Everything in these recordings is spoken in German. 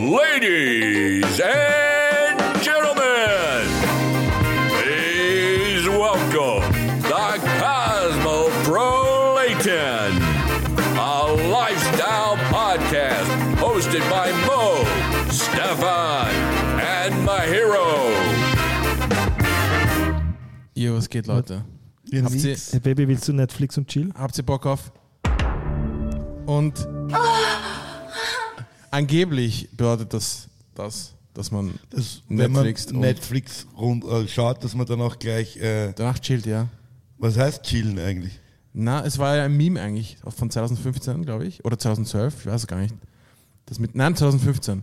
Ladies and gentlemen, please welcome the Cosmo Cosmoprolaton, a lifestyle podcast hosted by Mo, Stefan, and Mahiro. Jo, was geht, Leute? Ja, Habt ihr. Hey Baby, willst du Netflix und Chill? habt ihr Bock auf? Und ah. Angeblich bedeutet das, das, dass man Das, wenn man Netflix und- Netflix rund, äh, schaut, dass man dann auch gleich, äh, danach chillt, ja. was heißt chillen eigentlich? Na, es war ja ein Meme eigentlich, von 2015, glaube ich, oder 2012, ich weiß es gar nicht. Das mit, nein, 2015,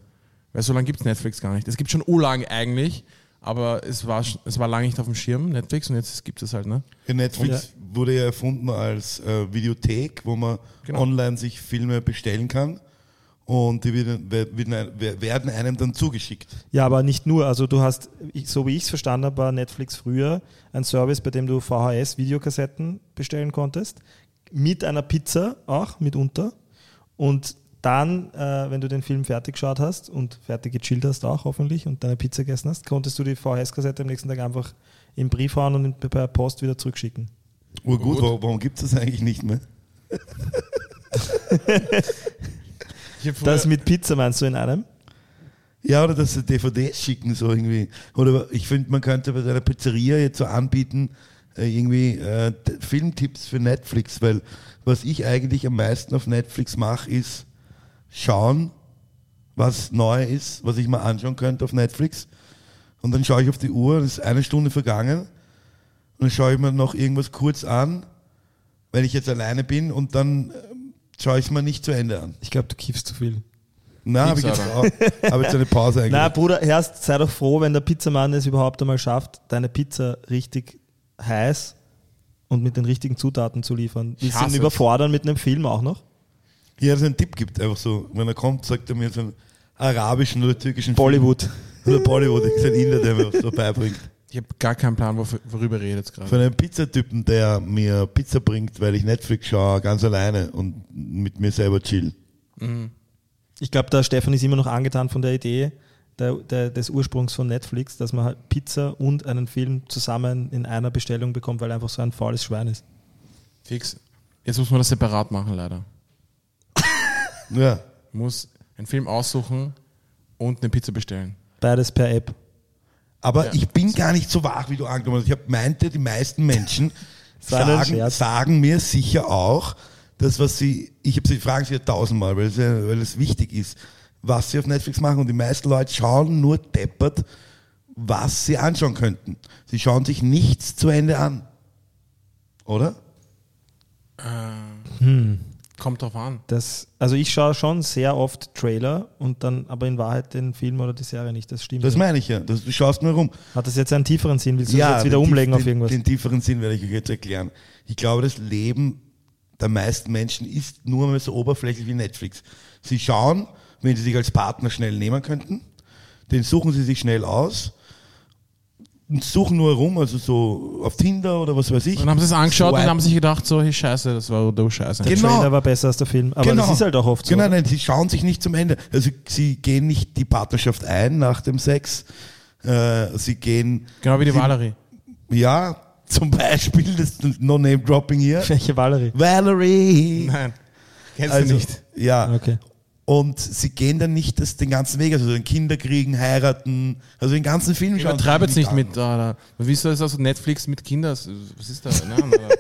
weil so lange gibt es Netflix gar nicht. Es gibt schon urlang eigentlich, aber es war, es war lange nicht auf dem Schirm, Netflix, und jetzt gibt es halt, ne? Ja, Netflix wurde ja erfunden als äh, Videothek, wo man Genau. online sich Filme bestellen kann und die werden, werden, werden einem dann zugeschickt. Ja, aber nicht nur. Also du hast, so wie ich es verstanden habe, war Netflix früher ein Service, bei dem du VHS-Videokassetten bestellen konntest. Mit einer Pizza auch, mitunter. Und dann, äh, wenn du den Film fertig geschaut hast und fertig gechillt hast auch hoffentlich und deine Pizza gegessen hast, konntest du die VHS-Kassette am nächsten Tag einfach im Brief hauen und per Post wieder zurückschicken. Urgut, Gut. warum, warum gibt es das eigentlich nicht mehr? Das mit Pizza meinst du in einem? Ja, oder dass sie DVDs schicken, so irgendwie. Oder ich finde, man könnte bei einer Pizzeria jetzt so anbieten, äh, irgendwie äh, Filmtipps für Netflix, weil was ich eigentlich am meisten auf Netflix mache, ist schauen, was neu ist, was ich mal anschauen könnte auf Netflix. Und dann schaue ich auf die Uhr, es ist eine Stunde vergangen. Und dann schaue ich mir noch irgendwas kurz an, wenn ich jetzt alleine bin, und dann ähm, schaue ich es mir nicht zu Ende an. Ich glaube, du kiffst zu viel. Na, habe ich jetzt auch. Habe jetzt eine Pause eigentlich. Na, Bruder, erst sei doch froh, wenn der Pizzamann es überhaupt einmal schafft, deine Pizza richtig heiß und mit den richtigen Zutaten zu liefern. Ihn es. überfordern mit einem Film auch noch? Ja, dass er einen Tipp gibt, einfach so. Wenn er kommt, sagt er mir so einen arabischen oder türkischen Bollywood. Film. Oder Bollywood, ich ein Inder, der mir was so beibringt. Ich habe gar keinen Plan, worüber ihr redet jetzt gerade. Von einem Pizzatypen, der mir Pizza bringt, weil ich Netflix schaue, ganz alleine und mit mir selber chill. Ich glaube, der Stefan ist immer noch angetan von der Idee der, der, des Ursprungs von Netflix, dass man halt Pizza und einen Film zusammen in einer Bestellung bekommt, weil er einfach so ein faules Schwein ist. Fix. Jetzt muss man das separat machen, leider. Ja. Muss einen Film aussuchen und eine Pizza bestellen. Beides per App. Aber Ja. ich bin gar nicht so wach, wie du angenommen hast. Ich hab, meinte, die meisten Menschen sagen, sagen mir sicher auch, das, was sie, ich habe sie fragen sie ja tausendmal, weil es, weil es wichtig ist, was sie auf Netflix machen. Und die meisten Leute schauen nur deppert, was sie anschauen könnten. Sie schauen sich nichts zu Ende an. Oder? Kommt drauf an. Das, also ich schaue schon sehr oft Trailer und dann aber in Wahrheit den Film oder die Serie nicht. Das stimmt. Das meine ich ja. Das, du schaust nur rum. Hat das jetzt einen tieferen Sinn? Willst du das jetzt wieder umlegen auf irgendwas? Den tieferen Sinn werde ich euch jetzt erklären. Ich glaube, das Leben der meisten Menschen ist nur mal so oberflächlich wie Netflix. Sie schauen, wenn sie sich als Partner schnell nehmen könnten, den suchen sie sich schnell aus suchen nur herum, also so auf Tinder oder was weiß ich. Dann haben sie es angeschaut und Swipen. haben sich gedacht, so, hey, scheiße, das war du scheiße. der Genau. Trailer war besser als der Film. Aber das ist halt auch oft so. Genau, nein, sie schauen sich nicht zum Ende. Also sie gehen nicht die Partnerschaft ein nach dem Sex. Äh, sie gehen, Genau wie die sie, Valerie. Ja, zum Beispiel, das No-Name-Dropping hier. Welche Valerie? Valerie! Nein. Kennst Also, du nicht. Ja. Okay. Und sie gehen dann nicht das, den ganzen Weg, also den Kinder kriegen, heiraten, also den ganzen Film schauen. Übertreib jetzt nicht an. mit, Alter. Wie soll das also Netflix mit Kindern? Was ist da? Nein, Alter.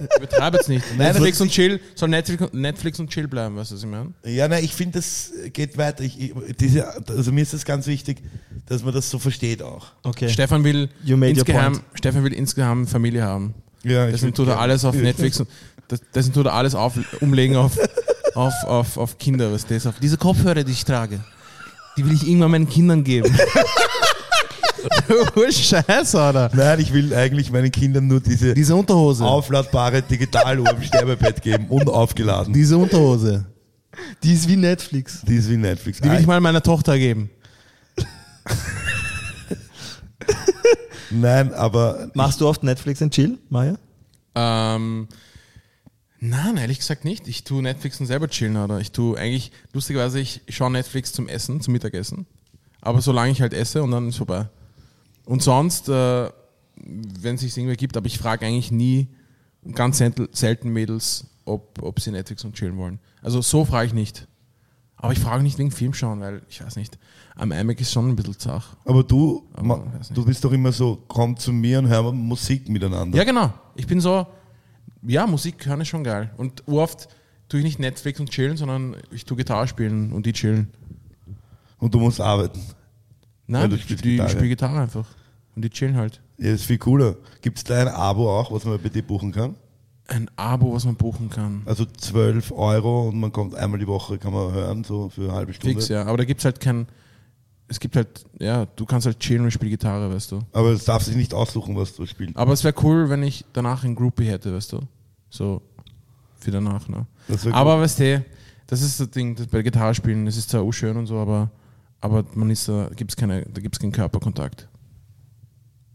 Übertreib jetzt nicht. Nein, Netflix aber- und Chill, soll Netflix, Netflix und Chill bleiben, weißt du, was ich meine? Ja, nein, ich finde, das geht weiter. Ich, ich, diese, also mir ist das ganz wichtig, dass man das so versteht auch. Okay. Stefan will insgeheim. Stefan will insgeheim Familie haben. Ja, ich Deswegen tut er alles auf Netflix und das, deswegen tut er alles auf, umlegen auf, auf, auf, auf Kinder, was das auf. Diese Kopfhörer, die ich trage, die will ich irgendwann meinen Kindern geben. du Scheiße, Alter. Nein, ich will eigentlich meinen Kindern nur diese Diese Unterhose. aufladbare Digitaluhr im Sterbebett geben und aufgeladen. Diese Unterhose. Die ist wie Netflix. Die ist wie Netflix. Die will ich mal meiner Tochter geben. Nein, aber Machst du oft Netflix and Chill, Maya? Ähm, Nein, ehrlich gesagt nicht. Ich tue Netflix und selber chillen, oder? Ich tue eigentlich, lustigerweise, ich schaue Netflix zum Essen, zum Mittagessen. Aber solange ich halt esse und dann ist vorbei. Und sonst, äh, wenn es sich irgendwie gibt, aber ich frage eigentlich nie, ganz selten, Mädels, ob, ob sie Netflix und chillen wollen. Also so frage ich nicht. Aber ich frage nicht wegen Film schauen, weil ich weiß nicht, am iMac ist schon ein bisschen zach. Aber du, Aber du bist doch immer so, komm zu mir und hören Musik miteinander. Ja, genau. Ich bin so, ja, Musik hören ist schon geil. Und oft tue ich nicht Netflix und chillen, sondern ich tue Gitarre spielen und die chillen. Und du musst arbeiten. Nein, du ich Gitarre. spiele Gitarre einfach. Und die chillen halt. Ja, ist viel cooler. Gibt es da ein Abo auch, was man bei dir buchen kann? Ein Abo, was man buchen kann. Also 12 Euro und man kommt einmal die Woche, kann man hören, so für eine halbe Stunde. Fix, ja. Aber da gibt es halt kein. Es gibt halt, ja, du kannst halt chillen und ich spiele Gitarre, weißt du. Aber es darf sich nicht aussuchen, was du spielst. Aber es wäre cool, wenn ich danach ein Groupie hätte, weißt du. So für danach, ne? Aber weißt du, das ist das Ding, das bei Gitarre spielen, das ist zwar auch schön und so, aber, aber man ist da, gibt's keine, da gibt es keinen Körperkontakt.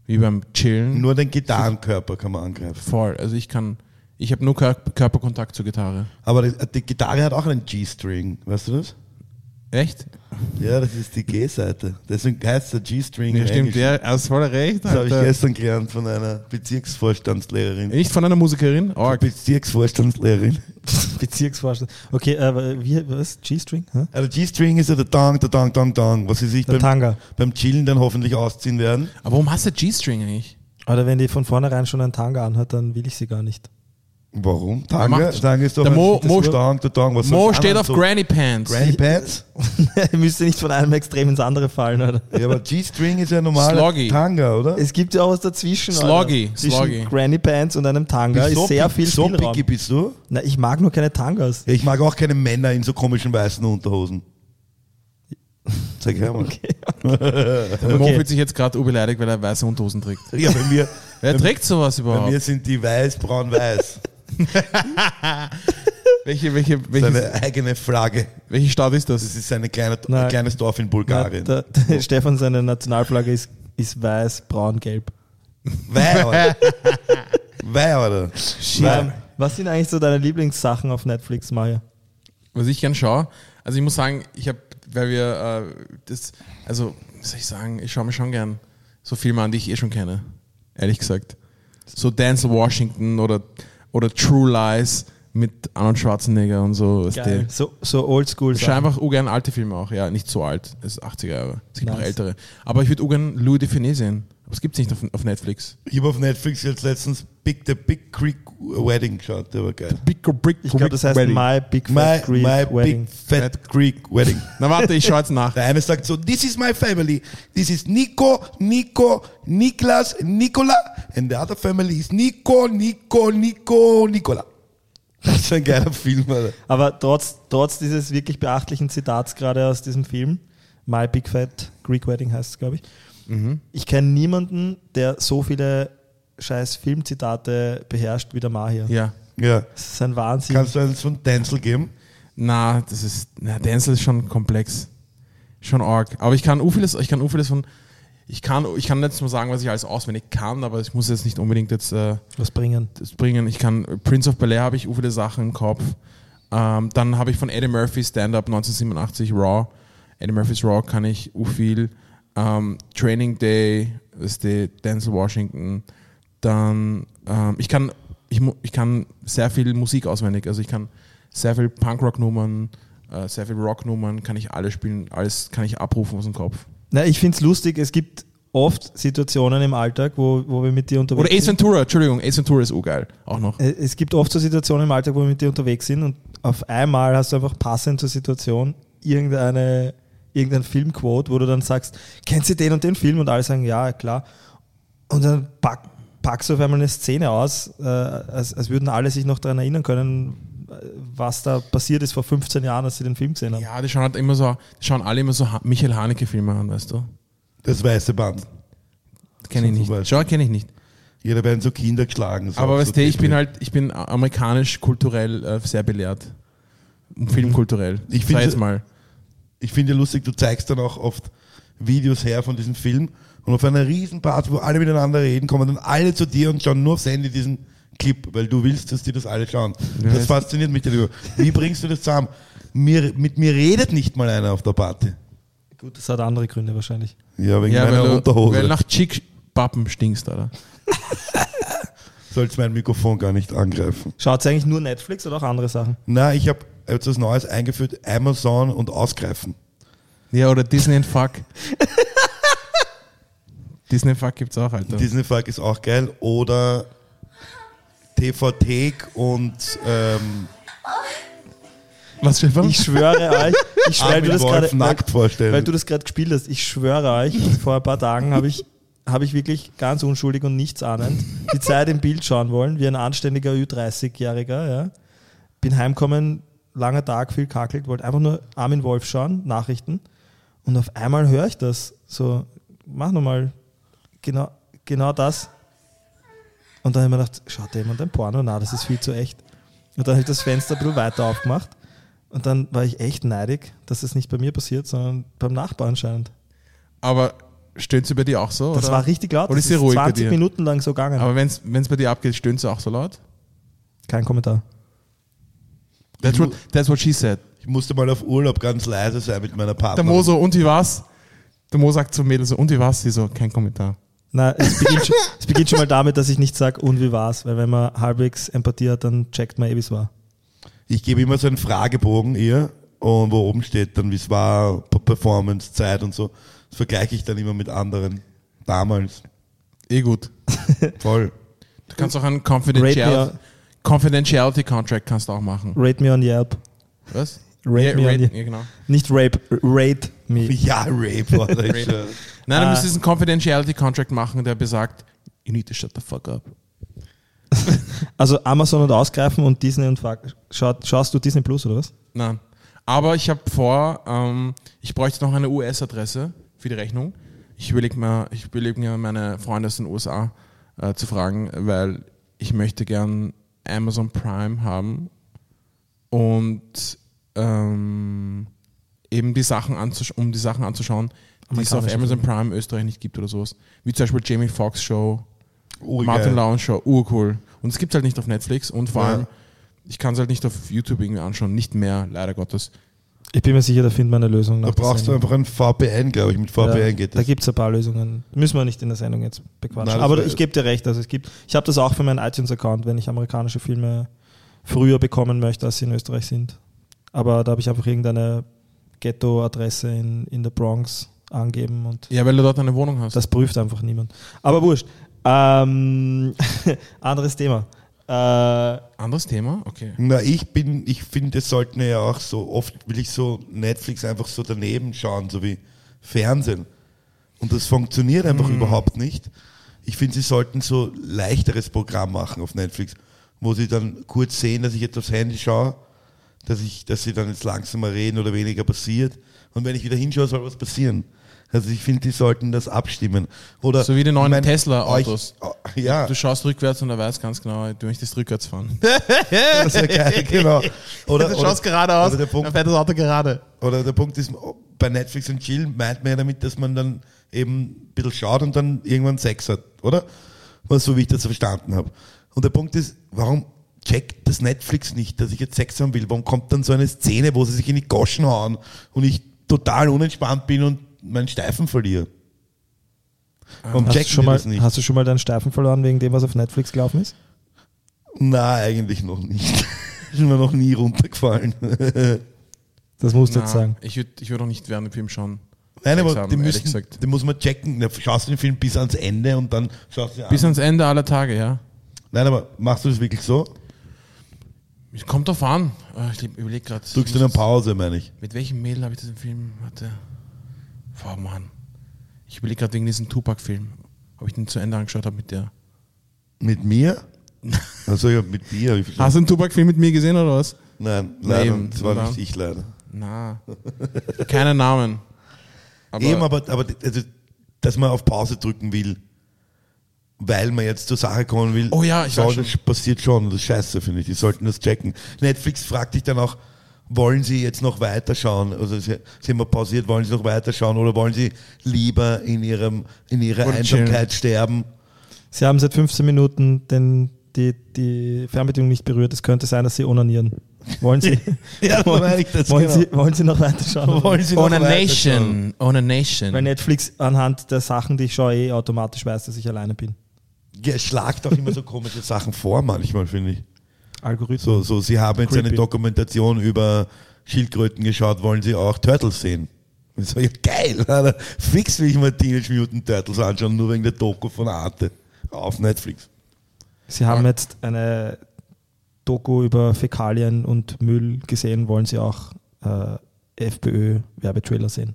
Wie beim Chillen. Nur den Gitarrenkörper kann man angreifen. Voll. Also ich kann, ich habe nur Kör Körperkontakt zur Gitarre. Aber die, die Gitarre hat auch einen G-String, weißt du das? Echt? Ja, das ist die G-Seite. Deswegen heißt der G-String. Ja, im stimmt, ja, hast voll recht. Das habe ich gestern gelernt von einer Bezirksvorstandslehrerin. Nicht von einer Musikerin? Oh, Bezirksvorstandslehrerin. Bezirksvorstand. Okay, aber wie, was? G-String? Hä? Also G-String ist ja der Dong, der Dong, Dong, Dong, was sie sich Der beim, Tanga. beim Chillen dann hoffentlich ausziehen werden. aber warum hast du G-String eigentlich? Oder wenn die von vornherein schon einen Tanga anhat, dann will ich sie gar nicht. Warum? Tanga? Tanga ist doch Der ein- Mo- Mo- Dong, der Dong. Was Mo steht auf so? Granny Pants. Granny Pants? Müsste nicht von einem Extrem ins andere fallen, oder? Ja, aber G-String ist ja normal Sloggy. Tanga, oder? Es gibt ja auch was dazwischen. Sloggy. Zwischen Sloggy. Granny Pants und einem Tanga Bist ist so sehr pick- viel So Spielraum. picky bist du? Na, ich mag nur keine Tangas. Ja, ich mag auch keine Männer in so komischen weißen Unterhosen. Zeig her mal. Der Mo Okay. fühlt sich jetzt gerade urbeleidigt, weil er weiße Unterhosen trägt. Ja, bei mir, Wer trägt sowas bei überhaupt? mir sind die weiß, braun, weiß. Welche, welche, welche, Seine eigene Flagge. welche Stadt ist das? Das ist ein kleine, Nein. ein kleines Dorf in Na, Bulgarien. der, der Stefan, seine Nationalflagge ist, ist weiß, braun, gelb. Wei, oder? Wei, oder? Ähm, was sind eigentlich so deine Lieblingssachen auf Netflix, Maja? Was ich gern schaue, also ich muss sagen, ich habe, weil wir äh, das, also, was soll ich sagen, ich schaue mir schon gern so Filme an, die ich eh schon kenne. Ehrlich gesagt. So Denzel Washington oder, oder True Lies mit Arnold Schwarzenegger und so. du. So, so oldschool Ich schaue einfach ungern alte Filme auch, ja, nicht so alt, es ist 80er Jahre. Es gibt noch Nice. ältere. Aber ich würde ungern Louis Define sehen. Aber es gibt es nicht auf, auf Netflix. Ich habe auf Netflix jetzt letztens Big, The Big Creek Wedding geschaut, der war geil. Big, big, Ich glaube, das heißt My Big My, Fat Greek my Wedding. Big Fat Creek Wedding. Na warte, ich schaue jetzt nach. Der eine sagt so, this is my family. This is Nico, Nico, Niklas, Nicola. And the other family is Nico, Nico, Nico, Nicola. Das ist ein geiler Film, Alter. Aber trotz, trotz dieses wirklich beachtlichen Zitats gerade aus diesem Film, My Big Fat Greek Wedding heißt es, glaube ich, Mhm. ich kenne niemanden, der so viele scheiß Filmzitate beherrscht wie der Mahir. Ja. Ja. Das ist ein Wahnsinn. Kannst du eins von Denzel geben? Na, das ist, na, Denzel ist schon komplex. Schon arg. Aber ich kann vieles, ich kann vieles von, ich kann, ich kann jetzt nur sagen, was ich alles auswendig kann, aber ich muss jetzt nicht unbedingt jetzt äh, was bringen. das bringen. Ich kann, Prince of Bel-Air habe ich u viele Sachen im Kopf. Ähm, dann habe ich von Eddie Murphy Stand-Up 1987 Raw. Eddie Murphy's Raw kann ich viel. Ähm, Training Day, das ist die Denzel Washington. Dann, ähm, ich kann, ich, ich kann sehr viel Musik auswendig. Also ich kann sehr viel Punkrock-Nummern, äh, sehr viel Rock-Nummern, kann ich alle spielen, alles kann ich abrufen aus dem Kopf. Na, ich finde es lustig, es gibt oft Situationen im Alltag, wo, wo wir mit dir unterwegs Oder Ace sind. Ventura, Entschuldigung, Ace Ventura ist urgeil, auch noch. Äh, Es gibt oft so Situationen im Alltag, wo wir mit dir unterwegs sind und auf einmal hast du einfach passend zur Situation irgendeine, irgendein Filmquote, wo du dann sagst, kennst du den und den Film? Und alle sagen, ja, klar. Und dann pack, packst du auf einmal eine Szene aus, äh, als, als würden alle sich noch daran erinnern können, was da passiert ist vor 15 Jahren, als sie den Film gesehen haben. Ja, die schauen halt immer so, die schauen alle immer so Ha- Michael Haneke-Filme an, weißt du? Das weiße Band. Kenne ich nicht. Schau, kenne ich nicht. Jeder werden so Kinder geschlagen. So Aber weißt so du, ich bin halt, ich bin amerikanisch kulturell äh, sehr belehrt. Filmkulturell. Ich finde- jetzt mal. ich finde ja lustig, du zeigst dann auch oft Videos her von diesem Film und auf einer riesen Part, wo alle miteinander reden, kommen dann alle zu dir und schauen nur aufs Handy diesen Clip, weil du willst, dass die das alle schauen. Ja, das fasziniert mich darüber. Wie bringst du das zusammen? Mir, mit mir redet nicht mal einer auf der Party. Gut, das hat andere Gründe wahrscheinlich. Ja, wegen Ja, meiner weil, du, Unterhose. weil nach Chick-Pappen stinkst, oder? Sollst mein Mikrofon gar nicht angreifen. Schaut eigentlich nur Netflix oder auch andere Sachen? Na, ich habe jetzt was Neues eingeführt, Amazon und Ausgreifen. Ja, oder Disney and Fuck. Disney Fuck gibt's auch, Alter. Disney Fuck ist auch geil. Oder TV-Thek und ähm, Was, Stefan? Ich schwöre euch, ich, weil, Armin du das weil, nackt vorstellen. weil du das gerade gespielt hast, ich schwöre euch, vor ein paar Tagen habe ich, habe ich wirklich ganz unschuldig und nichtsahnend die Zeit im Bild schauen wollen, wie ein anständiger Ü30-Jähriger. Ja. Bin heimgekommen, langer Tag, viel kakelt, wollte einfach nur Armin Wolf schauen, Nachrichten. Und auf einmal höre ich das. So, mach nochmal genau, genau das. Und dann habe ich mir gedacht, schaut da jemand ein Porno? Na, das ist viel zu echt. Und dann habe ich das Fenster ein bisschen weiter aufgemacht. Und dann war ich echt neidig, dass das nicht bei mir passiert, sondern beim Nachbarn anscheinend. Aber stöhnt sie bei dir auch so? Das oder? war richtig laut. Oder ist sie ruhig bei 20 dir? Minuten lang so gegangen. Aber wenn es bei dir abgeht, stöhnt sie auch so laut? Kein Kommentar. That's what, that's what she said. Ich musste mal auf Urlaub ganz leise sein mit meiner Der Partnerin. Mo so, und wie war's? Der Mo sagt zum Mädel so, und wie war's? Sie so, kein Kommentar. Nein, es beginnt, schon, es beginnt schon mal damit, dass ich nicht sage, und wie war's? Weil wenn man halbwegs Empathie hat, dann checkt man eh, wie es war. Ich gebe immer so einen Fragebogen ihr und wo oben steht dann, wie es war, Performance, Zeit und so. Das vergleiche ich dann immer mit anderen. Damals. Eh gut. Voll. Du kannst auch einen Confidential, Confidentiality Contract kannst du auch machen. rate me on Yelp. Was? Rate ja, Yelp. ja, genau. Nicht rape, rate me. Ja, Rape. Schwör. Nein, du Ah. müsstest einen Confidentiality Contract machen, der besagt, you need to shut the fuck up. Also Amazon und Ausgreifen und Disney und Fuck. Schaut, schaust du Disney Plus oder was? Nein. Aber ich habe vor, ähm, ich bräuchte noch eine US-Adresse für die Rechnung. Ich überlege mir, ich überleg mir meine Freunde aus den USA äh, zu fragen, weil ich möchte gern Amazon Prime haben und ähm, eben die Sachen anzusch um die Sachen anzuschauen, die es auf Amazon Prime Österreich nicht gibt oder sowas. Wie zum Beispiel Jamie Foxx Show, Urgeil. Martin Lawrence Show, urcool. Und es gibt halt nicht auf Netflix und vor Ja. allem, ich kann es halt nicht auf YouTube irgendwie anschauen, nicht mehr, leider Gottes. Ich bin mir sicher, da findet man eine Lösung. Da brauchst du einfach ein VPN, glaube ich. Mit VPN ja, geht Da das. gibt es ein paar Lösungen. Müssen wir nicht in der Sendung jetzt bequatschen. Nein, Aber ich gebe dir recht. Also es gibt, ich habe das auch für meinen iTunes-Account, wenn ich amerikanische Filme früher bekommen möchte, als sie in Österreich sind. Aber da habe ich einfach irgendeine Ghetto-Adresse in, in der Bronx angeben und Ja, weil du dort eine Wohnung hast. das prüft einfach niemand. Aber wurscht. Ähm, anderes Thema. Äh, Anderes Thema? Okay. Na, ich bin, ich finde, es sollten ja auch so, oft will ich so Netflix einfach so daneben schauen, so wie Fernsehen. Und das funktioniert einfach überhaupt nicht. Ich finde, sie sollten so leichteres Programm machen auf Netflix, wo sie dann kurz sehen, dass ich jetzt aufs Handy schaue, dass ich, dass sie dann jetzt langsamer reden oder weniger passiert. Und wenn ich wieder hinschaue, soll was passieren. Also ich finde, die sollten das abstimmen. Oder So wie die neuen Tesla-Autos. euch- Ja, Du schaust rückwärts und er weiß ganz genau, du möchtest rückwärts fahren. das wäre geil, genau. Oder, oder, geradeaus, oder der Punkt- fährt das Auto gerade. Oder der Punkt ist, bei Netflix und Chill meint man ja damit, dass man dann eben ein bisschen schaut und dann irgendwann Sex hat, oder? So wie ich das verstanden habe. Und der Punkt ist, warum checkt das Netflix nicht, dass ich jetzt Sex haben will? Warum kommt dann so eine Szene, wo sie sich in die Goschen hauen und ich total unentspannt bin und meinen Steifen verliere? Warum hast, du checken schon die mal, das nicht? hast du schon mal deinen Steifen verloren wegen dem, was auf Netflix gelaufen ist? Na, eigentlich noch nicht. ist mir noch nie runtergefallen. Das musst du jetzt sagen. Ich würde ich würd auch nicht während dem Film schauen. Nein, aber haben, die, ehrlich müssen, die muss man checken. Na, Schaust du den Film bis ans Ende und dann schaust du ihn Bis an. ans Ende aller Tage, ja. Nein, aber machst du das wirklich so? Es Kommt drauf an. Äh, Ich überlege gerade. Drückst du eine Pause, meine ich. Mit welchem Mädel habe ich im Film? Warte. Oh Mann. Ich überlege gerade wegen diesem Tupac-Film. Ob ich den zu Ende angeschaut habe mit der. Mit mir? Also ja, mit dir. Hast du einen Tupac-Film mit mir gesehen oder was? Nein, leider. eben, das war oder? nicht ich leider. Na. Keine Namen. Aber, Eben, aber, aber also, dass man auf Pause drücken will, weil man jetzt zur Sache kommen will. Oh ja, ich weiß schon. das passiert schon. Das ist scheiße, finde ich. Die sollten das checken. Netflix fragt dich dann auch, wollen Sie jetzt noch weiterschauen? Also sie, sie haben pausiert, wollen Sie noch weiterschauen oder wollen Sie lieber in, ihrem, in Ihrer Oder Einsamkeit sterben? Sie haben seit 15 Minuten den, die, die Fernbedienung nicht berührt. Es könnte sein, dass Sie onanieren. Wollen Sie, Ja, ich das, wollen, genau. Sie, wollen Sie noch weiterschauen? Wollen Sie noch On a weiterschauen? Nation. On a Nation. Weil Netflix anhand der Sachen, die ich schaue, eh automatisch weiß, dass ich alleine bin. Ja, es schlagt auch immer so komische Sachen vor, manchmal, finde ich. Algorithmus. So, so, Sie haben jetzt eine Creepy. Dokumentation über Schildkröten geschaut, wollen Sie auch Turtles sehen? Ich so, ja, geil, Alter. fix will ich mal Teenage Mutant Turtles anschauen, nur wegen der Doku von Arte auf Netflix. Sie haben jetzt eine Doku über Fäkalien und Müll gesehen, wollen Sie auch äh, FPÖ-Werbetrailer sehen?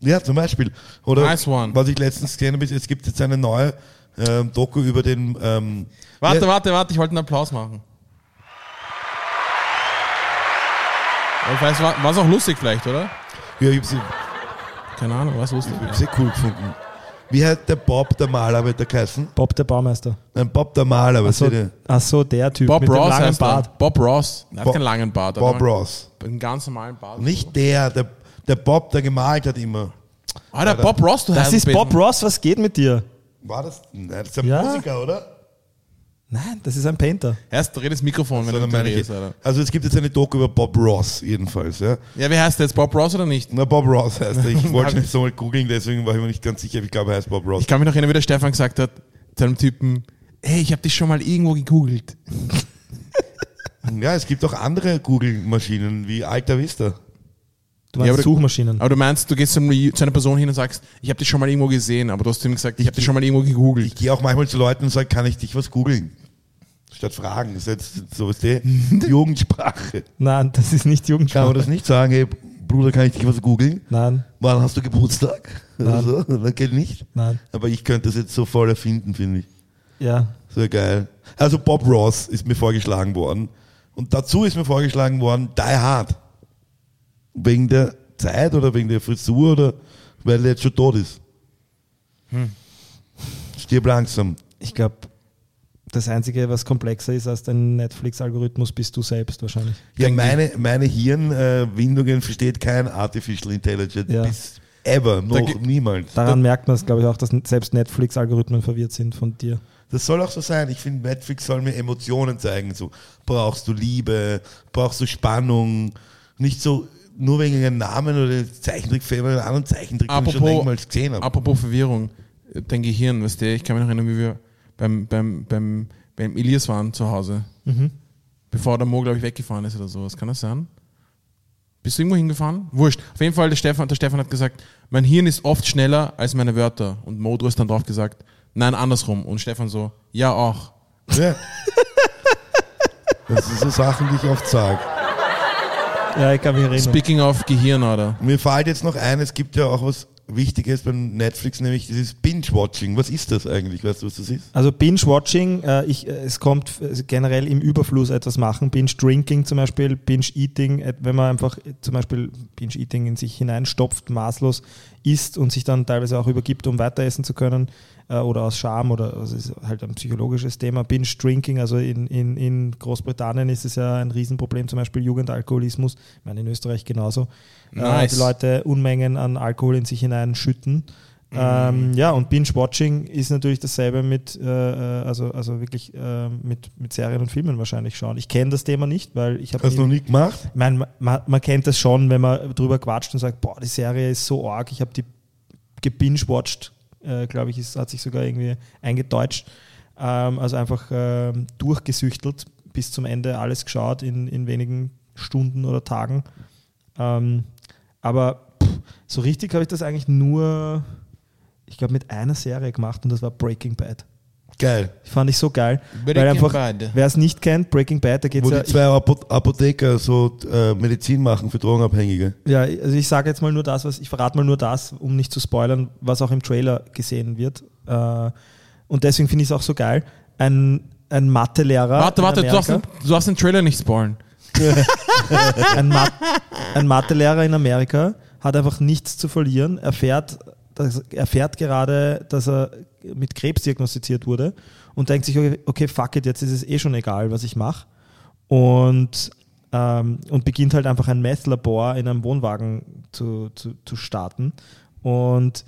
Ja, zum Beispiel. Oder Nice one. was ich letztens gesehen habe, ist, es gibt jetzt eine neue ähm, Doku über den ähm, Warte, ja, warte, warte, ich wollte einen Applaus machen. Ich weiß, war, es auch lustig vielleicht, oder? Ja, ich hab's, ich Keine Ahnung, war es lustig? hab's sehr cool gefunden. Wie hat der Bob der Maler wird der geheißen? Bob der Baumeister. Nein, Bob der Maler, was Achso, ist der? ach so, der Typ Bob mit dem Ross langen heißt er. Bart. Bob Ross. Er hat Bob- keinen langen Bart. Bob Ross. Einen ganz normalen Bart. Nicht der, der, der Bob, der gemalt hat immer. Der Bob Ross, du Das ist Bob Ross, was geht mit dir? War das? Nein, das ist ein Ja. Musiker, oder? Nein, das ist ein Painter. Erst dreh das Mikrofon, wenn So, du redest, Alter. also es gibt jetzt eine Doku über Bob Ross, jedenfalls. Ja. Ja, wie heißt der jetzt? Bob Ross oder nicht? Na, Bob Ross heißt er. Ich wollte nicht so mal googeln, deswegen war ich mir nicht ganz sicher. Ich glaube, er heißt Bob Ross. Ich kann mich noch erinnern, wie der Stefan gesagt hat, zu einem Typen, hey, ich habe dich schon mal irgendwo gegoogelt. Ja, es gibt auch andere Google-Maschinen wie Alta Vista. Du meinst Ja, aber- Suchmaschinen. Aber du meinst, du gehst zu einer Person hin und sagst, ich habe dich schon mal irgendwo gesehen, aber du hast ihm gesagt, ich habe dich schon mal irgendwo gegoogelt. Ich gehe auch manchmal zu Leuten und sage, kann ich dich was googeln? Statt fragen. Das ist jetzt so ist die Jugendsprache. Nein, das ist nicht Kann man Jugendsprache. das nicht sagen, hey, Bruder, kann ich dich was googeln? Nein, Wann hast du Geburtstag? Nein. Also, das geht nicht. nein. Aber ich könnte das jetzt so voll erfinden, finde ich. Ja. So geil. Also Bob Ross ist mir vorgeschlagen worden. Und dazu ist mir vorgeschlagen worden Die Hard. Wegen der Zeit oder wegen der Frisur oder weil er jetzt schon tot ist. Stirb langsam. Ich glaube, das Einzige, was komplexer ist als dein Netflix-Algorithmus, bist du selbst wahrscheinlich. Ja, meine, meine Hirnwindungen versteht kein Artificial Intelligence Ja. bis ever, noch gi- niemals. Daran merkt man es, glaube ich, auch, dass selbst Netflix-Algorithmen verwirrt sind von dir. Das soll auch so sein. Ich finde, Netflix soll mir Emotionen zeigen. So, brauchst du Liebe, brauchst du Spannung, nicht so nur wegen einem Namen oder Zeichentrickfilm oder einem anderen Zeichentrick, ich schon Apropos, irgendwann gesehen habe. apropos Verwirrung, dein Gehirn, weißt du, ich kann mich noch erinnern, wie wir beim, beim, beim, beim Elias waren zu Hause, bevor der Mo, glaube ich, weggefahren ist oder sowas. Kann das sein? Bist du irgendwo hingefahren? Wurscht. Auf jeden Fall, der Stefan, der Stefan hat gesagt, mein Hirn ist oft schneller als meine Wörter. Und Mo, du hast dann drauf gesagt, nein, andersrum. Und Stefan so, ja auch. Ja. Das sind so Sachen, die ich oft sage. Ja, ich kann mich erinnern. Speaking of Gehirn, oder? Mir fällt jetzt noch ein, es gibt ja auch was Wichtiges beim Netflix, nämlich dieses Binge-Watching. Was ist das eigentlich? Weißt du, was das ist? Also Binge-Watching, äh, ich, äh, es kommt äh, generell im Überfluss etwas machen. Binge-Drinking zum Beispiel, Binge-Eating, äh, wenn man einfach äh, zum Beispiel Binge-Eating in sich hineinstopft, maßlos isst und sich dann teilweise auch übergibt, um weiter essen zu können äh, oder aus Scham oder also es ist halt ein psychologisches Thema. Binge-Drinking, also in, in, in Großbritannien ist es ja ein Riesenproblem, zum Beispiel Jugendalkoholismus, ich meine in Österreich genauso. Äh, Nice. die Leute Unmengen an Alkohol in sich hineinschütten. Ähm, ja, und Binge-Watching ist natürlich dasselbe mit, äh, äh, also, also wirklich äh, mit, mit Serien und Filmen wahrscheinlich schauen. Ich kenne das Thema nicht, weil ich habe Hast du noch nie gemacht? ich meine, man, man kennt das schon, wenn man drüber quatscht und sagt, boah, die Serie ist so arg, ich habe die gebingewatcht, äh, glaube ich, ist, hat sich sogar irgendwie eingedeutscht. Ähm, also einfach ähm, durchgesüchtelt, bis zum Ende alles geschaut in, in wenigen Stunden oder Tagen. Ähm, aber pff, so richtig habe ich das eigentlich nur, ich glaube, mit einer Serie gemacht und das war Breaking Bad. Geil. Fand ich so geil. Breaking weil einfach, Bad. wer es nicht kennt, Breaking Bad, da geht Wo es ja. die zwei Apo Apotheker so äh, Medizin machen für Drogenabhängige. Ja, also ich sage jetzt mal nur das, was ich verrate mal nur das, um nicht zu spoilern, was auch im Trailer gesehen wird. Äh, Und deswegen finde ich es auch so geil. Ein, ein Mathelehrer. Warte, in warte, du darfst, du darfst den Trailer nicht spoilen. ein, Ma ein Mathelehrer in Amerika hat einfach nichts zu verlieren. Er fährt, dass, erfährt gerade, dass er mit Krebs diagnostiziert wurde und denkt sich, okay, okay fuck it, jetzt ist es eh schon egal, was ich mache. Und, ähm, und beginnt halt einfach ein Meth-Labor in einem Wohnwagen zu, zu, zu starten. Und,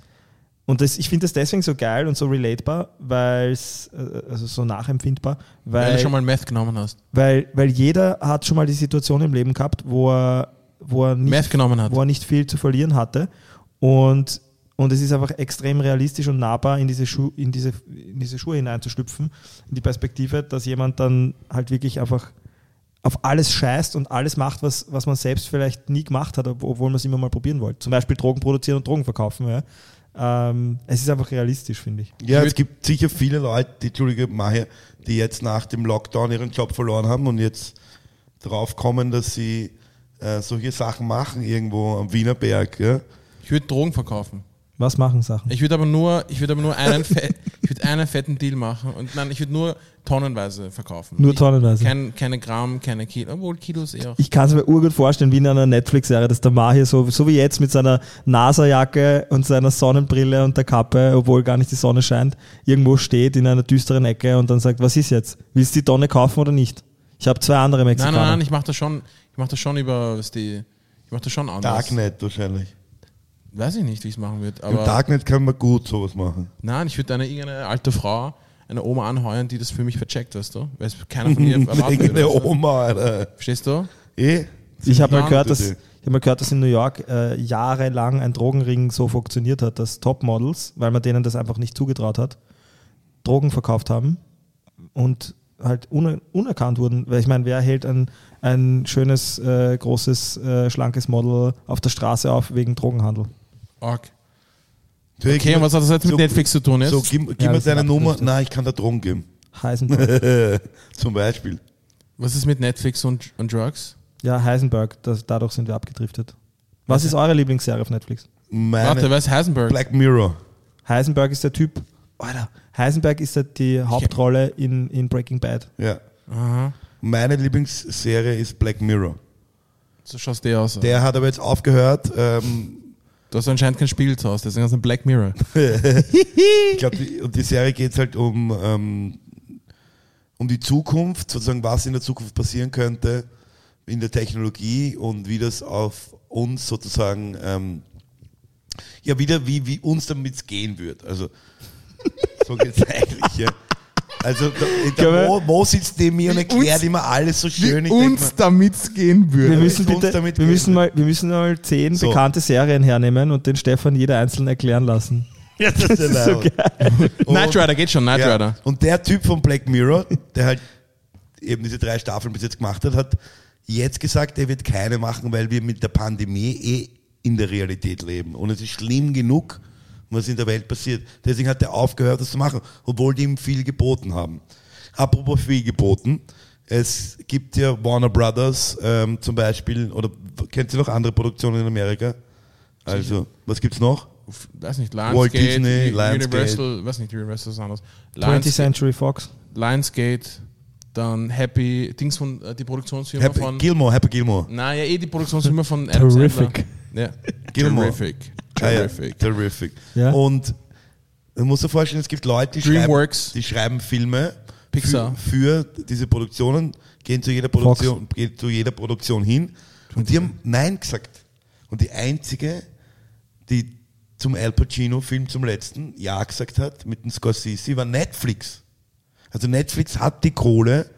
Und das, ich finde das deswegen so geil und so relatable, weil es, also so nachempfindbar, Weil weil, du schon mal Meth genommen hast. weil, weil jeder hat schon mal die Situation im Leben gehabt, wo er, wo er, nicht, Meth genommen hat. wo er nicht viel zu verlieren hatte. Und, und es ist einfach extrem realistisch und nahbar, in diese, Schu in, diese, in diese Schuhe hineinzuschlüpfen, in die Perspektive, dass jemand dann halt wirklich einfach auf alles scheißt und alles macht, was, was man selbst vielleicht nie gemacht hat, ob- obwohl man es immer mal probieren wollte. Zum Beispiel Drogen produzieren und Drogen verkaufen. Ja. Ähm, es ist einfach realistisch, finde ich. Ja, Ich es gibt sicher viele Leute, die, Entschuldige, Maher, die jetzt nach dem Lockdown ihren Job verloren haben und jetzt drauf kommen, dass sie äh, solche Sachen machen irgendwo am Wienerberg. Ja? Ich würde Drogen verkaufen. Was machen Sachen? Ich würde aber nur, ich würde aber nur einen, fe ich würde einen fetten Deal machen und nein, ich würde nur tonnenweise verkaufen. Nur ich, tonnenweise. Kein, keine Gramm, keine Kilo, obwohl Kilos eher. Ich kann es mir urgut vorstellen, wie in einer Netflix-Serie, dass der Mahir so, so wie jetzt mit seiner NASA-Jacke und seiner Sonnenbrille und der Kappe, obwohl gar nicht die Sonne scheint, irgendwo steht in einer düsteren Ecke und dann sagt, was ist jetzt? Willst du die Tonne kaufen oder nicht? Ich habe zwei andere Nein, Mexikaner. nein, nein, ich mache das schon, ich mache das schon über, was die, ich mache das schon anders. Darknet wahrscheinlich. Weiß ich nicht, wie ich es machen würde, Im Darknet kann man gut sowas machen. nein, ich würde eine irgendeine alte Frau, eine Oma anheuern, die das für mich vercheckt, weißt du? Weil es keiner von ihr. Irgendeine weißt du? Oma, Alter. Verstehst du? Eh? Ich habe mal, gehört, dass, ich hab mal gehört, dass in New York äh, jahrelang ein Drogenring so funktioniert hat, dass Topmodels, weil man denen das einfach nicht zugetraut hat, Drogen verkauft haben und halt uner unerkannt wurden. Weil ich meine, wer hält ein, ein schönes, äh, großes, äh, schlankes Model auf der Straße auf wegen Drogenhandel? Arg. So, Okay, und was hat das jetzt mit so- Netflix zu tun jetzt? So, gib, gib Ja, mir deine Nummer. Abdrifte. Nein, ich kann da Drogen geben. Heisenberg. Zum Beispiel. Was ist mit Netflix und, und Drugs? ja, Heisenberg, das, dadurch sind wir abgedriftet. Was ist eure Lieblingsserie auf Netflix? Meine Warte, wer ist Heisenberg? Black Mirror. Heisenberg ist der Typ, Alter, Heisenberg ist der, die Hauptrolle in, in Breaking Bad. Ja. Aha. Meine Lieblingsserie ist Black Mirror. So schaust du aus. Der hat aber jetzt aufgehört. Ähm, Du hast anscheinend kein Spiel zu Hause, deswegen hast du ein Black Mirror. ich glaube, die, die Serie geht halt um, ähm, um die Zukunft, sozusagen, was in der Zukunft passieren könnte in der Technologie und wie das auf uns sozusagen, ähm, ja, wieder, wie, wie uns damit gehen wird. Also, so geht es eigentlich, ja. Also, wir- der Mo, Mo sitzt neben mir und erklärt uns- immer alles so schön. Ich mir, damit gehen Wir Ja, müssen wie es uns bitte, damit wir müssen mal, wir müssen mal zehn So. bekannte Serien hernehmen und den Stefan jeder einzeln erklären lassen. ja, das ist ja so geil. Knight Rider geht schon, Knight Ja. Rider. Und der Typ von Black Mirror, der halt eben diese drei Staffeln bis jetzt gemacht hat, hat jetzt gesagt, er wird keine machen, weil wir mit der Pandemie eh in der Realität leben. Und es ist schlimm genug, was in der Welt passiert. Deswegen hat er aufgehört, das zu machen, obwohl die ihm viel geboten haben. Apropos viel geboten. Es gibt ja Warner Brothers ähm, zum Beispiel, oder kennt ihr noch andere Produktionen in Amerika? Also, was gibt's noch? Weiß nicht, Walt Lionsgate, Disney, U- Lionsgate. Universal, weiß nicht, Universal ist anders. 20th Lions, Century Fox. Lionsgate, dann Happy, Dings von, äh, die Produktionsfirma Happy, von... Gilmore, Happy Gilmore. Na ja, eh die Produktionsfirma von Adam Terrific. Sandler. Ja, Gilmore. Terrific. Ah, ja, Terrific. terrific. Ja. Und man muss sich vorstellen, es gibt Leute, die schreiben, die schreiben Filme Pixar. Für, für diese Produktionen, gehen zu jeder Produktion, gehen zu jeder Produktion hin und die haben Nein gesagt. Und die einzige, die zum Al Pacino-Film zum letzten Ja gesagt hat, mit dem Scorsese, war Netflix. Also Netflix hat die Kohle,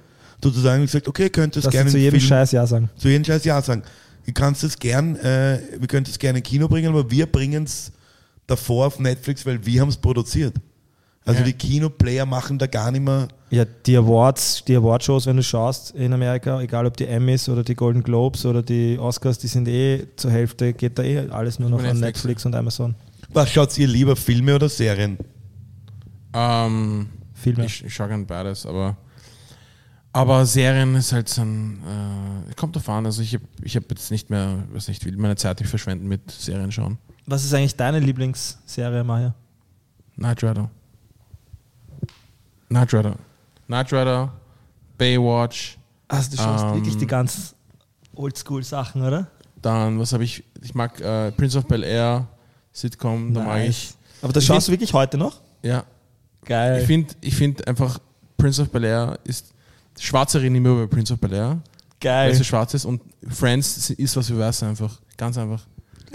sozusagen gesagt, okay, könnt ihr es Dass sie gerne zu jedem Film- Scheiß Ja sagen. zu jedem Scheiß Ja sagen. Du kannst es gern, äh, wir können es gerne in Kino bringen, aber wir bringen es davor auf Netflix, weil wir haben es produziert. Also Ja. die Kinoplayer machen da gar nicht mehr. Ja, die Awards, die Awardshows, wenn du schaust in Amerika, egal ob die Emmys oder die Golden Globes oder die Oscars, die sind eh zur Hälfte, geht da eh alles nur noch an Netflix. Netflix und Amazon. Was schaut ihr lieber, Filme oder Serien? Ähm, Filme. ich, ich schaue gern beides, aber, aber Serien ist halt so ein, äh, kommt an, also ich habe ich hab jetzt nicht mehr, weiß nicht, will meine Zeit nicht verschwenden mit Serien schauen. Was ist eigentlich deine Lieblingsserie, Maya? Knight Rider. Knight Rider. Knight Rider, Baywatch, Also du schaust Ähm, wirklich die ganz Oldschool-Sachen, oder? dann, was habe ich, ich mag äh, Prince of Bel Air, Sitcom, da mag ich, Aber das Ich schaust du wirklich heute noch? ja, Geil. ich finde ich find einfach, Prince of Bel Air ist, Schwarze reden immer über Prince of Bel Air, weil Geil. sie schwarz ist und Friends ist was für weiß einfach, ganz einfach.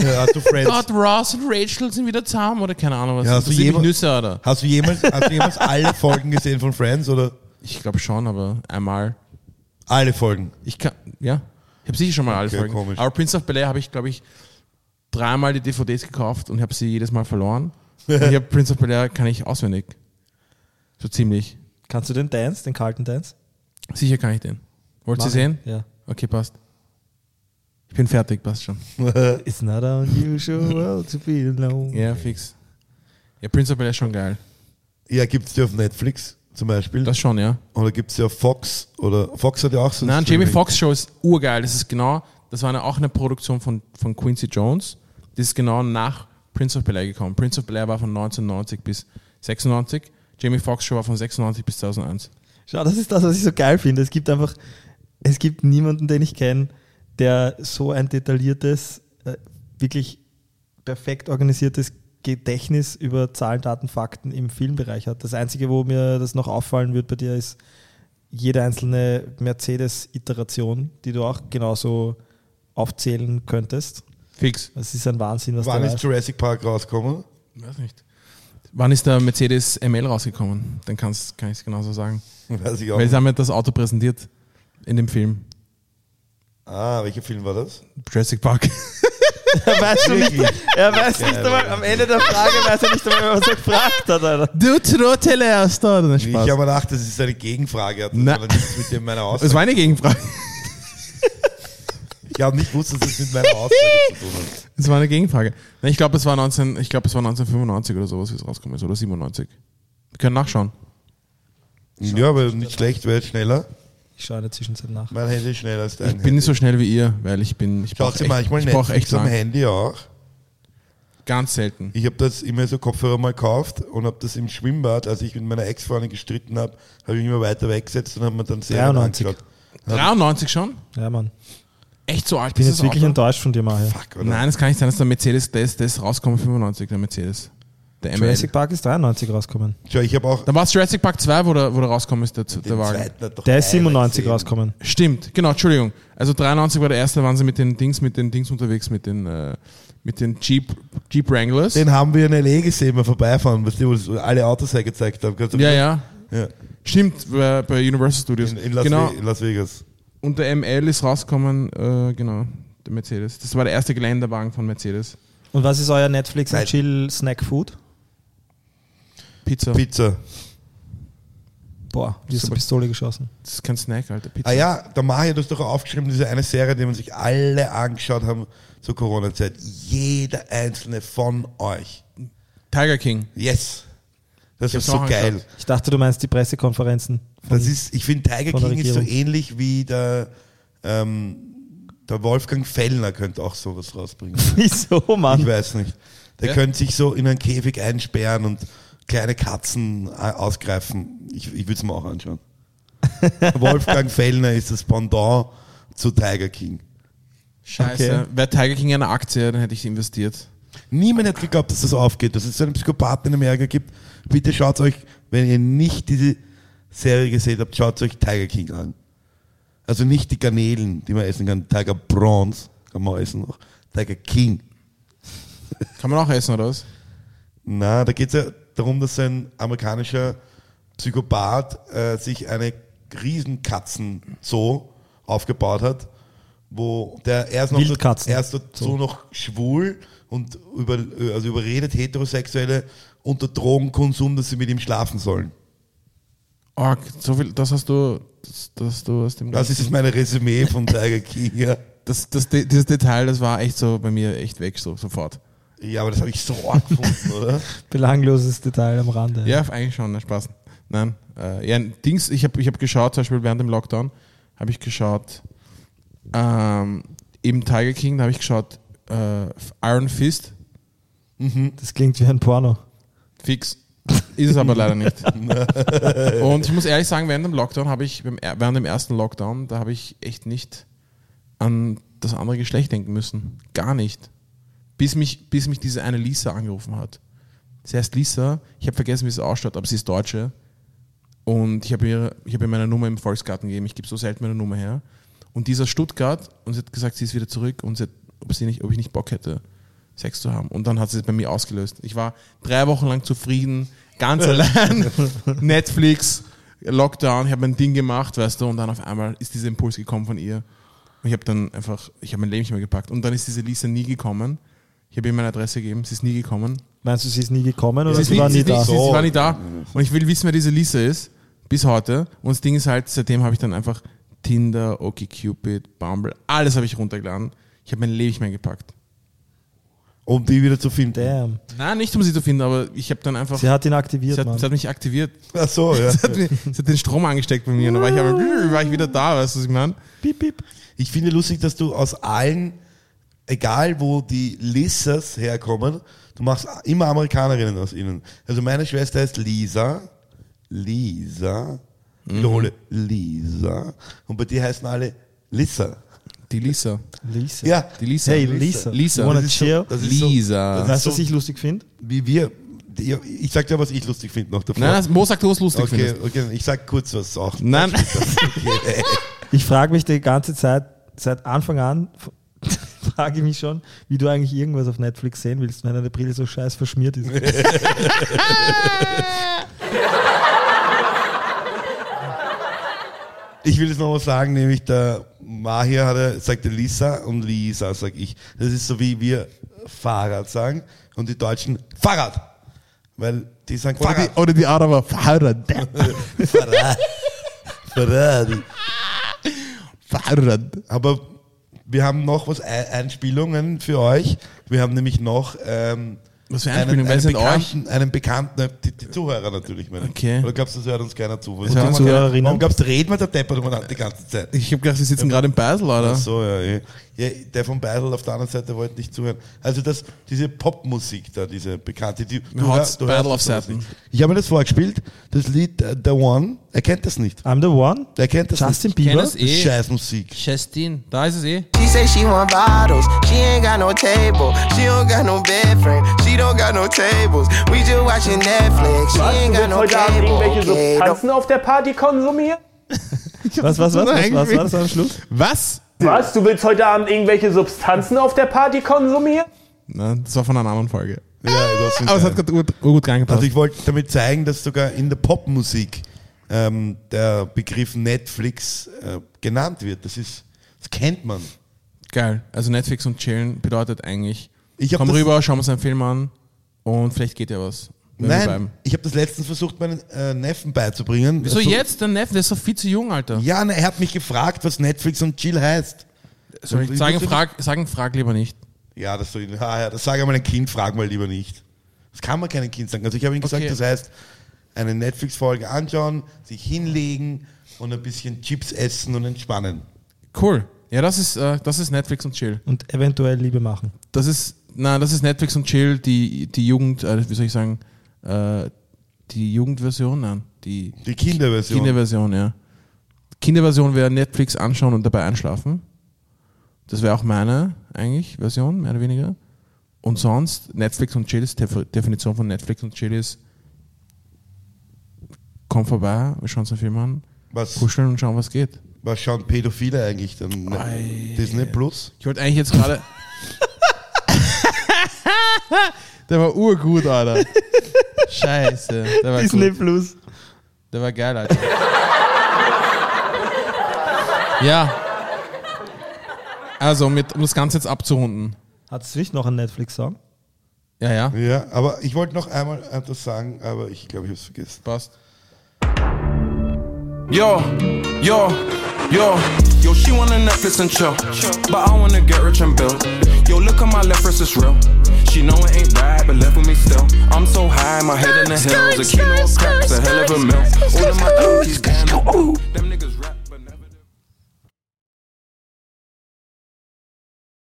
Ja, hast du Friends? Gott, Ross und Rachel sind wieder zusammen oder keine Ahnung was. Ja, hast du jemand- Nüsse oder? Hast du jemals, hast du jemals alle Folgen gesehen von Friends oder Ich glaube schon, aber einmal. alle Folgen? Ich kann, ja. Ich habe sicher schon mal alle Okay, Folgen. komisch. Aber Prince of Bel-Air habe ich, glaube ich, dreimal die DVDs gekauft und habe sie jedes Mal verloren. und ich habe Prince of Bel-Air kann ich auswendig. So ziemlich. Kannst du den Dance, den kalten Dance? Sicher kann ich den. Wollt ihr sehen? Ja. Okay, passt. Ich bin fertig, passt schon. It's not unusual to be alone. Ja, fix. Ja, Prince of Bel-Air ist schon geil. Ja, gibt es die auf Netflix zum Beispiel? Das schon, ja. oder gibt es die auf Fox? Oder Fox hat ja auch so ein Nein, Jamie. Foxx Show ist urgeil. Das ist genau, das war eine, auch eine Produktion von, von Quincy Jones. Das ist genau nach Prince of Bel-Air gekommen. Prince of Bel-Air war von 1990 bis 96. Jamie Foxx Show war von 96 bis 2001. Schau, das ist das, was ich so geil finde. Es gibt einfach, es gibt niemanden, den ich kenne, der so ein detailliertes, äh, wirklich perfekt organisiertes Gedächtnis über Zahlen, Daten, Fakten im Filmbereich hat. Das Einzige, wo mir das noch auffallen wird bei dir, ist jede einzelne Mercedes-Iteration, die du auch genauso aufzählen könntest. Fix. Das ist ein Wahnsinn, was Wann da ist ist. Jurassic Park rausgekommen? Weiß nicht. Wann ist der Mercedes ML rausgekommen? Dann kann's, kann ich es genauso sagen. Weiß ich auch. Weil sie haben ja das Auto präsentiert in dem Film. Ah, welcher Film war das? Jurassic Park. Er weiß, schon nicht, er weiß nicht einmal, am Ende der Frage weiß er nicht einmal, was er gefragt hat. Alter. du Trottel erst da. Spaß. Ich habe mir gedacht, das ist eine Gegenfrage, hat das aber nichts mit dem meiner Es Aussage. war eine Gegenfrage. Ich habe nicht gewusst, dass das mit meiner Aussage zu tun hat. Es war eine Gegenfrage. Ich glaube, es war 19, ich glaube, es war 1995 oder sowas, wie es rausgekommen ist, oder 97. Wir können nachschauen. Ja, aber nicht schlecht, wer ist schneller? Ich schaue in der Zwischenzeit nach. Mein Handy ist schneller als Ich dein bin nicht so schnell wie ihr, weil ich bin, ich Schaut brauche sie echt, manchmal ich brauch Netflix echt am lang. Handy auch. Ganz selten. Ich habe das immer so Kopfhörer mal gekauft und habe das im Schwimmbad, als ich mit meiner Ex-Freundin gestritten habe, habe ich mich immer weiter weggesetzt und habe mir dann Serien 93. angeschaut. 93 schon? Ja, Mann. Echt so alt Ich bin ist jetzt das wirklich Auto? enttäuscht von dir, Mario. Fuck, oder? Nein, das kann nicht sein, dass der Mercedes, der ist, der ist rausgekommen 95, der Mercedes. Der ML. Jurassic Park ist 93 rausgekommen. Schau, ich habe auch Dann war es Jurassic Park 2, wo der, wo der rausgekommen ist, der, der Wagen. Der ist keiner 97 gesehen. rausgekommen. Stimmt, genau, Entschuldigung. Also 93 war der erste, waren sie mit den Dings, mit den Dings unterwegs, mit den, äh, mit den Jeep, Jeep Wranglers. Den haben wir in L.A. gesehen, mal vorbeifahren, wo das alle Autos hergezeigt haben. Ja, ja. ja. Stimmt, bei, bei Universal Studios. In, in, Las genau. Ve- in Las Vegas. Und der ML ist rausgekommen, äh, genau, der Mercedes. Das war der erste Geländewagen von Mercedes. Und was ist euer Netflix Nein. und Chill Snack Food? Pizza. Pizza. Boah, die ist eine Pistole geschossen. Das ist kein Snack, Alter. Pizza. Ah ja, der Mario hat das doch aufgeschrieben, diese eine Serie, die man sich alle angeschaut haben zur Corona-Zeit. Jeder einzelne von euch. Tiger King. Yes. Das Ich ist so geil. angeschaut. Ich dachte, du meinst die Pressekonferenzen. von- Das ist, ich finde, Tiger King ist so ähnlich wie der, ähm, der Wolfgang Fellner könnte auch sowas rausbringen. Wieso, Ich Mann? weiß nicht. Der Ja? könnte sich so in einen Käfig einsperren und kleine Katzen äh, ausgreifen. Ich, ich würde es mir auch anschauen. Wolfgang Fellner ist das Pendant zu Tiger King. Scheiße. Okay. Wäre Tiger King eine Aktie, dann hätte ich investiert. Niemand hat geglaubt, dass das aufgeht, dass es so einen Psychopathen in Amerika gibt. Bitte schaut euch, wenn ihr nicht diese Serie gesehen habt, schaut euch Tiger King an. Also nicht die Garnelen, die man essen kann. Tiger Bronze kann man essen noch. Tiger King. Kann man auch essen, oder was? Na, da geht es ja darum, dass ein amerikanischer Psychopath äh, sich eine Riesenkatzen-Zoo aufgebaut hat, wo der er ist noch Wildkatzen. er ist dazu noch schwul und über, also überredet Heterosexuelle unter Drogenkonsum, dass sie mit ihm schlafen sollen. Oh, so viel, das hast du, das, das hast du aus dem Das ist meine Resümee von Tiger King. Ja. das, das, dieses Detail, das war echt so bei mir echt weg, so sofort. ja, aber das habe ich so arg gefunden, oder? Belangloses Detail am Rande. Ja, eigentlich schon, ne, Spaß. Nein, äh, ja, Dings, ich habe ich hab geschaut, zum Beispiel während dem Lockdown, habe ich geschaut, ähm, eben Tiger King, da habe ich geschaut, äh, Iron Fist, Das klingt wie ein Porno. Fix. Ist es aber leider nicht. Und ich muss ehrlich sagen, während dem Lockdown habe ich, während dem ersten Lockdown, da habe ich echt nicht an das andere Geschlecht denken müssen. Gar nicht. Bis mich, bis mich diese eine Lisa angerufen hat. Sie heißt Lisa, ich habe vergessen, wie sie ausschaut, aber sie ist Deutsche. Und ich habe ihr, ich habe ihr meine Nummer im Volksgarten gegeben. Ich gebe so selten meine Nummer her. Und dieser Stuttgart, und sie hat gesagt, sie ist wieder zurück und sie hat, ob, sie nicht, ob ich nicht Bock hätte, Sex zu haben. Und dann hat sie es bei mir ausgelöst. Ich war drei Wochen lang zufrieden, ganz allein, Netflix, Lockdown, ich habe mein Ding gemacht, weißt du, und dann auf einmal ist dieser Impuls gekommen von ihr. Und ich habe dann einfach, ich habe mein Leben nicht mehr gepackt. Und dann ist diese Lisa nie gekommen. Ich habe ihr meine Adresse gegeben, sie ist nie gekommen. Meinst du, sie ist nie gekommen oder Sie, sie nie, war sie, nie da? nicht, sie, sie war nie da. Und ich will wissen, wer diese Lisa ist, bis heute. Und das Ding ist halt, seitdem habe ich dann einfach Tinder, OkCupid, Bumble, alles habe ich runtergeladen. Ich habe mein Leben nicht mehr gepackt. Um die wieder zu finden. Damn. Nein, nicht um sie zu finden, aber ich habe dann einfach. Sie hat ihn aktiviert, sie, hat, Mann. sie hat mich aktiviert. Ach so, ja. Sie hat, mir- sie hat den Strom angesteckt bei mir. Und dann war ich, aber, war ich wieder da, weißt du, was ich meine? Piep, piep. Ich finde lustig, dass du aus allen, egal wo die Lissas herkommen, du machst immer Amerikanerinnen aus ihnen. Also meine Schwester heißt Lisa. Lisa. Ich wiederhole, Lisa. Und bei dir heißen alle Lisa. Die Lisa. Lisa. Ja, Die Lisa. Hey, Lisa. Lisa. Wanna Das ist so- chill? das ist so- Lisa. das weißt du, was so- ich lustig finde? wie wir. die- Ich sag dir, was ich lustig finde noch davor. Nein, nein, Mo sagt, du was lustig okay, findest. okay, ich sag kurz was auch. Nein. Okay. Ich frage mich die ganze Zeit, seit Anfang an, frage ich mich schon, wie du eigentlich irgendwas auf Netflix sehen willst, wenn deine Brille so scheiß verschmiert ist. Ich will es nochmal sagen, nämlich der Mahir hat er, sagte Lisa und Lisa, sag ich. Das ist so wie wir Fahrrad sagen und die Deutschen Fahrrad. Weil die sagen Oder Fahrrad. die, oder die Araber. Fahrrad. Fahrrad. Fahrrad. Fahrrad. Aber wir haben noch was Ei- Einspielungen für euch. Wir haben nämlich noch ähm, Was für einen? Wer einen, euch? bekannten, einen bekannten, die, die Zuhörer natürlich. Meine. Okay. Oder glaubst du, das hört uns keiner zu? Das warum, Zuhörerinnen. warum glaubst du, reden wir der Deppert die ganze Zeit? Ich habe gedacht, wir sitzen gerade im Beisel, oder? Ach so, ja, eh. Ja. Der von Beisel auf der anderen Seite wollte nicht zuhören. Also das, diese Popmusik da, diese bekannte, die du, hör- du hörst auf Seiten. Ich habe mir das vorgespielt, das Lied äh, The One. Er kennt das nicht. I'm the one? Er kennt das Justin nicht. Bieber? es Das ist eh. Scheißmusik. Justin, da ist es eh. She say she want bottles. She ain't got no table. She don't got no bed frame. She don't got no tables. We just watching Netflix. She Was? Ain't got no cable. irgendwelche Substanzen auf der Party konsumieren? Was, was, was, was, was war das am Schluss? Was? Was? Du willst heute Abend irgendwelche Substanzen auf der Party konsumieren? Nein, das war von einer anderen Folge. Ja, das Aber es hat gerade gut, gut reingepasst. Also ich wollte damit zeigen, dass sogar in der Popmusik ähm, der Begriff Netflix äh, genannt wird. Das ist, das kennt man. Geil. Also Netflix und chillen bedeutet eigentlich, Ich komm rüber, schauen wir uns einen Film an und vielleicht geht ja was. Nein, ich habe das letztens versucht, meinen äh, Neffen beizubringen. Wieso Also- jetzt? Der Neffen, der ist doch viel zu jung, Alter. Ja, na, er hat mich gefragt, was Netflix und Chill heißt. Soll ich Ich sagen, frag, sagen, frag lieber nicht. Ja, das soll ich, ja, ja, das sage ich mal ein Kind, frag mal lieber nicht. Das kann man keinem Kind sagen. Also ich habe ihm gesagt, Okay. das heißt, eine Netflix-Folge anschauen, sich hinlegen und ein bisschen Chips essen und entspannen. Cool. Ja, das ist, äh, das ist Netflix und Chill. Und eventuell Liebe machen. Das ist, na, das ist Netflix und Chill, die, die Jugend, äh, wie soll ich sagen, äh, die Jugendversion, nein, die Die Kinderversion. Kinderversion, ja. Kinderversion wäre Netflix anschauen und dabei einschlafen. Das wäre auch meine eigentlich Version, mehr oder weniger. Und sonst, Netflix und Chill ist, Def Definition von Netflix und Chill ist, komm vorbei, wir schauen uns einen Film an, was, kuscheln und schauen, was geht. was schauen Pädophile eigentlich dann? Ne, Ei. Disney Plus? Ich wollte eigentlich jetzt gerade. der war urgut, Alter. Scheiße. Der war Disney gut. Plus. Der war geil, Alter. ja. Also, mit, um das Ganze jetzt abzurunden. Hat es nicht noch einen Netflix-Song? Ja, ja, Ja, aber ich wollte noch einmal etwas sagen, aber ich glaube, ich habe es vergessen. passt. Yo, yo, yo, Yo, she wanna Netflix and chill. But I wanna get rich and build. Yo, look at my left wrist, it's real. She know it ain't right, but left with me still. I'm so high, my head in the hills. A kilo of crap's a hell of a meal. All of my junkies, damn. Them niggas rap.